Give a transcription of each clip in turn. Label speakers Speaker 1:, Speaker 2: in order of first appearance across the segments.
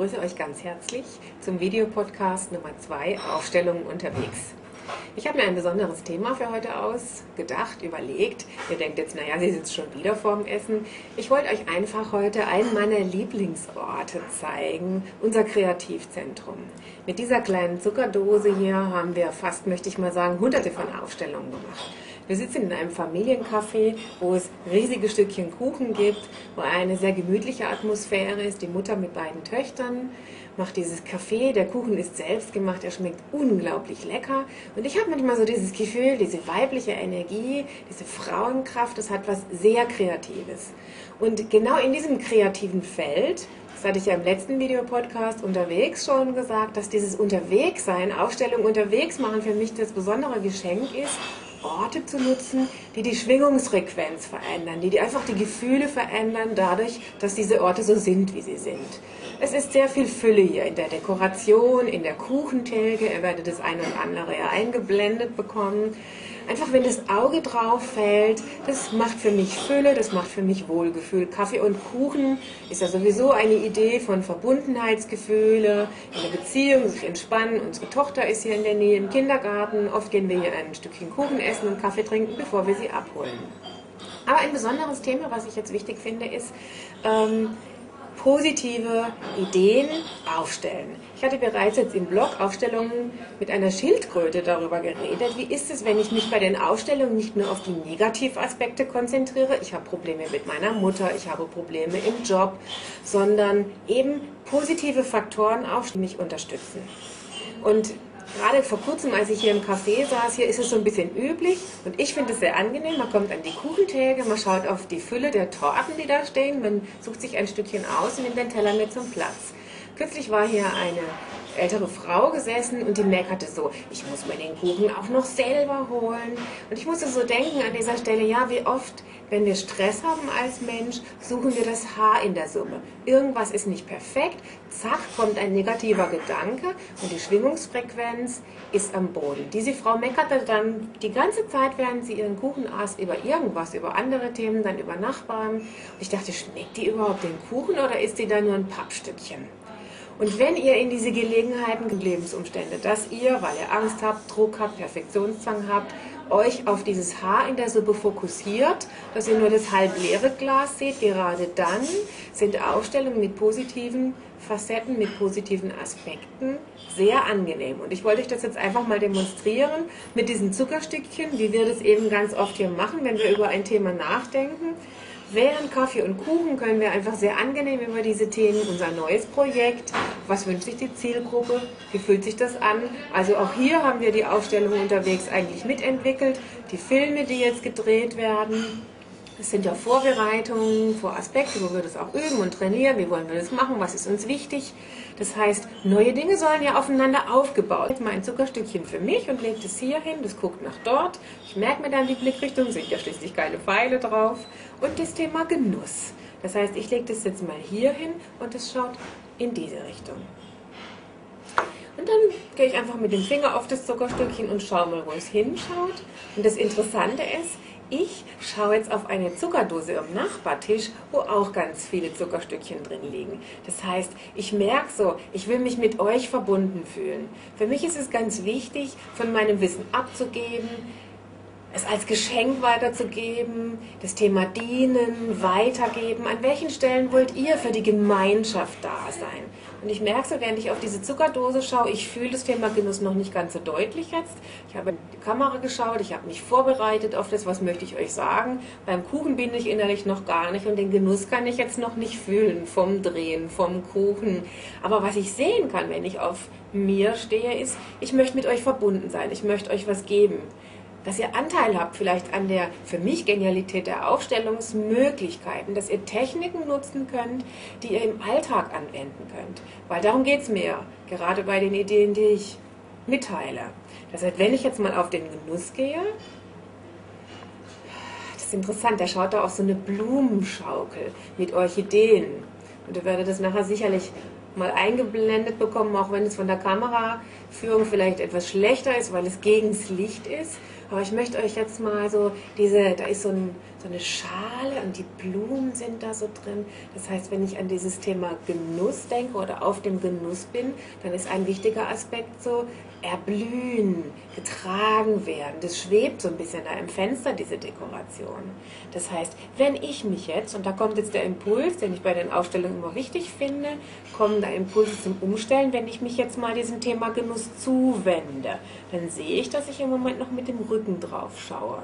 Speaker 1: Ich begrüße euch ganz herzlich zum Videopodcast Nummer 2 Aufstellungen unterwegs. Ich habe mir ein besonderes Thema für heute ausgedacht, überlegt. Ihr denkt jetzt, naja, sie sitzt schon wieder vorm Essen. Ich wollte euch einfach heute einen meiner Lieblingsorte zeigen, unser Kreativzentrum. Mit dieser kleinen Zuckerdose hier haben wir fast, möchte ich mal sagen, hunderte von Aufstellungen gemacht. Wir sitzen in einem Familiencafé, wo es riesige Stückchen Kuchen gibt, wo eine sehr gemütliche Atmosphäre ist. Die Mutter mit beiden Töchtern macht dieses Kaffee. Der Kuchen ist selbst gemacht, er schmeckt unglaublich lecker. Und ich habe manchmal so dieses Gefühl, diese weibliche Energie, diese Frauenkraft, das hat was sehr Kreatives. Und genau in diesem kreativen Feld das hatte ich ja im letzten Videopodcast unterwegs schon gesagt, dass dieses Unterwegssein, Aufstellung unterwegs machen für mich das besondere Geschenk ist, Orte zu nutzen, die die Schwingungsfrequenz verändern, die, die einfach die Gefühle verändern, dadurch, dass diese Orte so sind, wie sie sind. Es ist sehr viel Fülle hier in der Dekoration, in der Kuchentheke. Ihr werdet das eine und andere ja eingeblendet bekommen. Einfach, wenn das Auge drauf fällt, das macht für mich Fülle, das macht für mich Wohlgefühl. Kaffee und Kuchen ist ja sowieso eine Idee von Verbundenheitsgefühle, in der Beziehung, sich entspannen. Unsere Tochter ist hier in der Nähe im Kindergarten. Oft gehen wir hier ein Stückchen Kuchen essen und Kaffee trinken, bevor wir sie abholen. Aber ein besonderes Thema, was ich jetzt wichtig finde, ist, ähm, positive Ideen aufstellen. Ich hatte bereits jetzt im Blog Aufstellungen mit einer Schildkröte darüber geredet. Wie ist es, wenn ich mich bei den Aufstellungen nicht nur auf die Negativaspekte konzentriere? Ich habe Probleme mit meiner Mutter, ich habe Probleme im Job, sondern eben positive Faktoren auf, mich unterstützen. Und gerade vor kurzem, als ich hier im Café saß, hier ist es so ein bisschen üblich und ich finde es sehr angenehm. Man kommt an die Kuchentheke, man schaut auf die Fülle der Torten, die da stehen, man sucht sich ein Stückchen aus und nimmt den Teller mit zum Platz. Kürzlich war hier eine ältere Frau gesessen und die meckerte so, ich muss mir den Kuchen auch noch selber holen. Und ich musste so denken an dieser Stelle, ja, wie oft, wenn wir Stress haben als Mensch, suchen wir das Haar in der Summe. Irgendwas ist nicht perfekt, zack, kommt ein negativer Gedanke und die Schwingungsfrequenz ist am Boden. Diese Frau meckerte dann die ganze Zeit, während sie ihren Kuchen aß, über irgendwas, über andere Themen, dann über Nachbarn. Und ich dachte, schmeckt die überhaupt den Kuchen oder ist die da nur ein Pappstückchen? Und wenn ihr in diese Gelegenheiten, Lebensumstände, dass ihr, weil ihr Angst habt, Druck habt, Perfektionszwang habt, euch auf dieses Haar in der Suppe fokussiert, dass ihr nur das halb leere Glas seht, gerade dann sind Aufstellungen mit positiven Facetten, mit positiven Aspekten sehr angenehm. Und ich wollte euch das jetzt einfach mal demonstrieren mit diesen Zuckerstückchen, wie wir das eben ganz oft hier machen, wenn wir über ein Thema nachdenken. Während Kaffee und Kuchen können wir einfach sehr angenehm über diese Themen, unser neues Projekt, was wünscht sich die Zielgruppe, wie fühlt sich das an. Also auch hier haben wir die Aufstellung unterwegs eigentlich mitentwickelt, die Filme, die jetzt gedreht werden. Das sind ja Vorbereitungen, Voraspekte, wo wir das auch üben und trainieren. Wie wollen wir das machen? Was ist uns wichtig? Das heißt, neue Dinge sollen ja aufeinander aufgebaut. Ich mal ein Zuckerstückchen für mich und lege das hier hin. Das guckt nach dort. Ich merke mir dann die Blickrichtung, sind ja schließlich keine Pfeile drauf. Und das Thema Genuss. Das heißt, ich lege das jetzt mal hier hin und es schaut in diese Richtung. Und dann gehe ich einfach mit dem Finger auf das Zuckerstückchen und schaue mal, wo es hinschaut. Und das Interessante ist, ich schaue jetzt auf eine Zuckerdose am Nachbartisch, wo auch ganz viele Zuckerstückchen drin liegen. Das heißt, ich merke so, ich will mich mit euch verbunden fühlen. Für mich ist es ganz wichtig, von meinem Wissen abzugeben, es als Geschenk weiterzugeben, das Thema dienen, weitergeben. An welchen Stellen wollt ihr für die Gemeinschaft da sein? Und ich merke so, während ich auf diese Zuckerdose schaue, ich fühle das Thema Genuss noch nicht ganz so deutlich jetzt. Ich habe in die Kamera geschaut, ich habe mich vorbereitet auf das, was möchte ich euch sagen. Beim Kuchen bin ich innerlich noch gar nicht und den Genuss kann ich jetzt noch nicht fühlen vom Drehen, vom Kuchen. Aber was ich sehen kann, wenn ich auf mir stehe, ist, ich möchte mit euch verbunden sein, ich möchte euch was geben dass ihr Anteil habt vielleicht an der für mich Genialität der Aufstellungsmöglichkeiten, dass ihr Techniken nutzen könnt, die ihr im Alltag anwenden könnt. Weil darum geht es mir, gerade bei den Ideen, die ich mitteile. Das heißt, wenn ich jetzt mal auf den Genuss gehe, das ist interessant, der schaut da auf so eine Blumenschaukel mit Orchideen. Und ihr werdet das nachher sicherlich mal eingeblendet bekommen, auch wenn es von der Kameraführung vielleicht etwas schlechter ist, weil es gegen das Licht ist. Aber ich möchte euch jetzt mal so diese, da ist so ein, so eine Schale und die Blumen sind da so drin. Das heißt, wenn ich an dieses Thema Genuss denke oder auf dem Genuss bin, dann ist ein wichtiger Aspekt so, erblühen, getragen werden. Das schwebt so ein bisschen da im Fenster, diese Dekoration. Das heißt, wenn ich mich jetzt, und da kommt jetzt der Impuls, den ich bei den Ausstellungen immer wichtig finde, kommen da Impulse zum Umstellen, wenn ich mich jetzt mal diesem Thema Genuss zuwende, dann sehe ich, dass ich im Moment noch mit dem Rücken drauf schaue.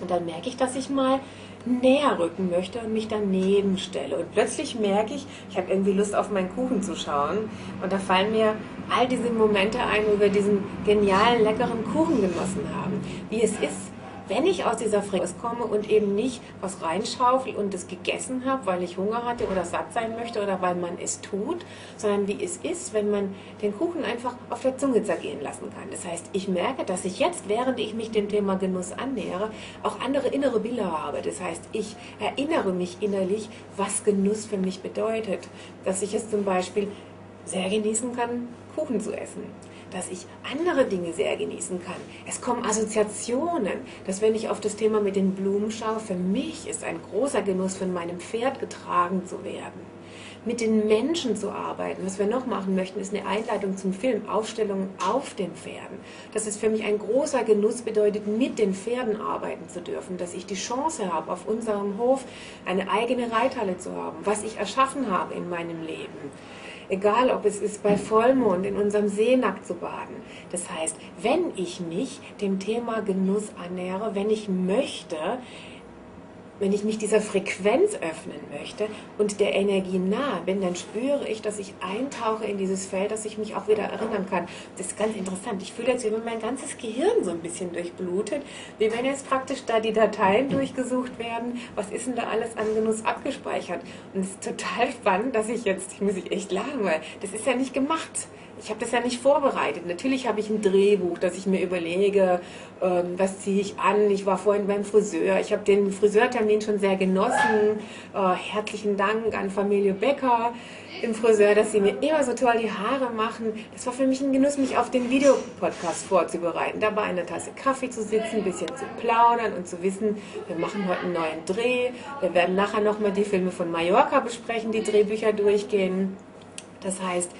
Speaker 1: Und dann merke ich, dass ich mal näher rücken möchte und mich daneben stelle. Und plötzlich merke ich, ich habe irgendwie Lust auf meinen Kuchen zu schauen. Und da fallen mir all diese Momente ein, wo wir diesen genialen, leckeren Kuchen genossen haben. Wie es ist, wenn ich aus dieser Frequenz komme und eben nicht was reinschaufel und es gegessen habe, weil ich Hunger hatte oder satt sein möchte oder weil man es tut, sondern wie es ist, wenn man den Kuchen einfach auf der Zunge zergehen lassen kann. Das heißt, ich merke, dass ich jetzt, während ich mich dem Thema Genuss annähere, auch andere innere Bilder habe. Das heißt, ich erinnere mich innerlich, was Genuss für mich bedeutet. Dass ich es zum Beispiel sehr genießen kann, Kuchen zu essen dass ich andere Dinge sehr genießen kann. Es kommen Assoziationen, dass wenn ich auf das Thema mit den Blumen schaue, für mich ist ein großer Genuss, von meinem Pferd getragen zu werden. Mit den Menschen zu arbeiten. Was wir noch machen möchten, ist eine Einleitung zum Film, Aufstellungen auf den Pferden. Dass es für mich ein großer Genuss bedeutet, mit den Pferden arbeiten zu dürfen. Dass ich die Chance habe, auf unserem Hof eine eigene Reithalle zu haben. Was ich erschaffen habe in meinem Leben Egal, ob es ist bei Vollmond in unserem See nackt zu baden. Das heißt, wenn ich mich dem Thema Genuss annähere, wenn ich möchte, wenn ich mich dieser Frequenz öffnen möchte und der Energie nahe bin, dann spüre ich, dass ich eintauche in dieses Feld, dass ich mich auch wieder erinnern kann. Das ist ganz interessant. Ich fühle jetzt, wie mein ganzes Gehirn so ein bisschen durchblutet, wie wenn jetzt praktisch da die Dateien durchgesucht werden. Was ist denn da alles an Genuss abgespeichert? Und es ist total spannend, dass ich jetzt, ich muss ich echt lachen, weil das ist ja nicht gemacht ich habe das ja nicht vorbereitet. Natürlich habe ich ein Drehbuch, dass ich mir überlege, ähm, was ziehe ich an. Ich war vorhin beim Friseur. Ich habe den Friseurtermin schon sehr genossen. Äh, herzlichen Dank an Familie Becker im Friseur, dass sie mir immer so toll die Haare machen. Das war für mich ein Genuss, mich auf den Videopodcast vorzubereiten. Dabei eine Tasse Kaffee zu sitzen, ein bisschen zu plaudern und zu wissen, wir machen heute einen neuen Dreh. Wir werden nachher nochmal die Filme von Mallorca besprechen, die Drehbücher durchgehen. Das heißt,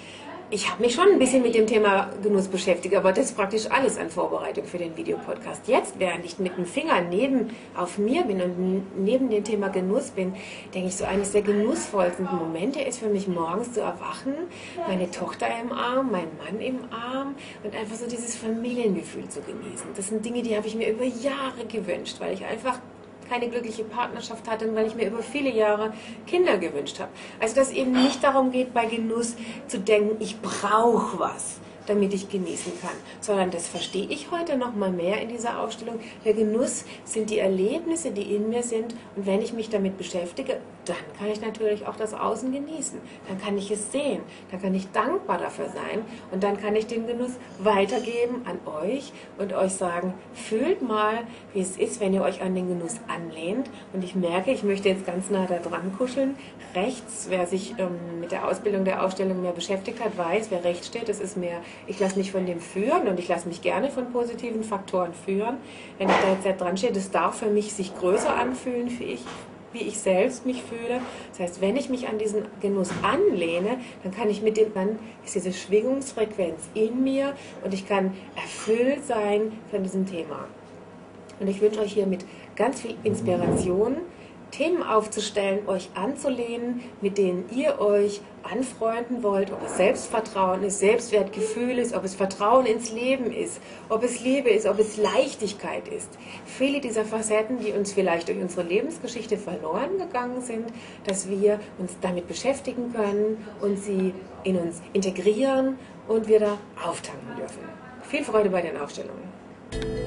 Speaker 1: ich habe mich schon ein bisschen mit dem Thema Genuss beschäftigt, aber das ist praktisch alles an Vorbereitung für den Videopodcast. Jetzt, während ich mit dem Finger neben auf mir bin und neben dem Thema Genuss bin, denke ich, so eines der genussvollsten Momente ist für mich morgens zu erwachen, meine Tochter im Arm, mein Mann im Arm und einfach so dieses Familiengefühl zu genießen. Das sind Dinge, die habe ich mir über Jahre gewünscht, weil ich einfach keine glückliche Partnerschaft hatte, weil ich mir über viele Jahre Kinder gewünscht habe. Also dass eben nicht darum geht, bei Genuss zu denken, ich brauche was damit ich genießen kann, sondern das verstehe ich heute noch mal mehr in dieser Ausstellung. Der Genuss sind die Erlebnisse, die in mir sind und wenn ich mich damit beschäftige, dann kann ich natürlich auch das Außen genießen. Dann kann ich es sehen, dann kann ich dankbar dafür sein und dann kann ich den Genuss weitergeben an euch und euch sagen, fühlt mal, wie es ist, wenn ihr euch an den Genuss anlehnt und ich merke, ich möchte jetzt ganz nah da dran kuscheln. Rechts, wer sich ähm, mit der Ausbildung der Ausstellung mehr beschäftigt hat, weiß, wer rechts steht, das ist mehr ich lasse mich von dem führen und ich lasse mich gerne von positiven Faktoren führen. Wenn ich da jetzt dran stehe, das darf für mich sich größer anfühlen, wie ich, wie ich selbst mich fühle. Das heißt, wenn ich mich an diesen Genuss anlehne, dann kann ich mit dem, dann ist diese Schwingungsfrequenz in mir und ich kann erfüllt sein von diesem Thema. Und ich wünsche euch hier mit ganz viel Inspiration, Themen aufzustellen, euch anzulehnen, mit denen ihr euch anfreunden wollt, ob es Selbstvertrauen ist, Selbstwertgefühl ist, ob es Vertrauen ins Leben ist, ob es Liebe ist, ob es Leichtigkeit ist. Viele dieser Facetten, die uns vielleicht durch unsere Lebensgeschichte verloren gegangen sind, dass wir uns damit beschäftigen können und sie in uns integrieren und wir da auftanken dürfen. Viel Freude bei den Aufstellungen.